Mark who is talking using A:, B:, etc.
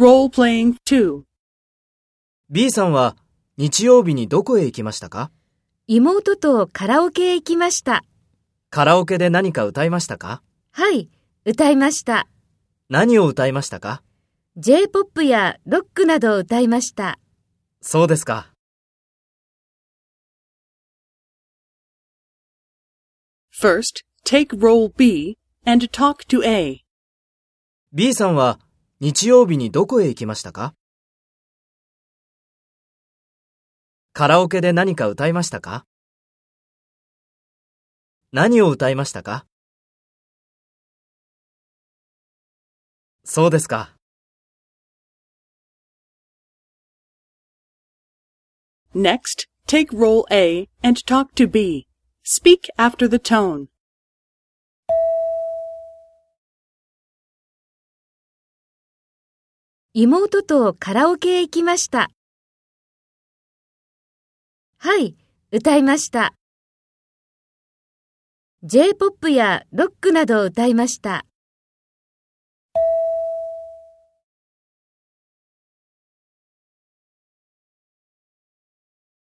A: Role-playing 2.
B: B さんは日曜日にどこへ行きましたか？
C: 妹とカラオケへ行きました。
B: カラオケで何か歌いましたか？
C: はい、歌いました。
B: 何を歌いましたか
C: ？J-POP やロックなどを歌いました。
B: そうですか。
A: First, take role B and talk to A.
B: B さんは日曜日にどこへ行きましたかカラオケで何か歌いましたか何を歌いましたかそうですか。
A: Next, take role A and talk to B. Speak after the tone.
C: 妹とカラオケへ行きました。はい、歌いました。J-POP やロックなどを歌いました。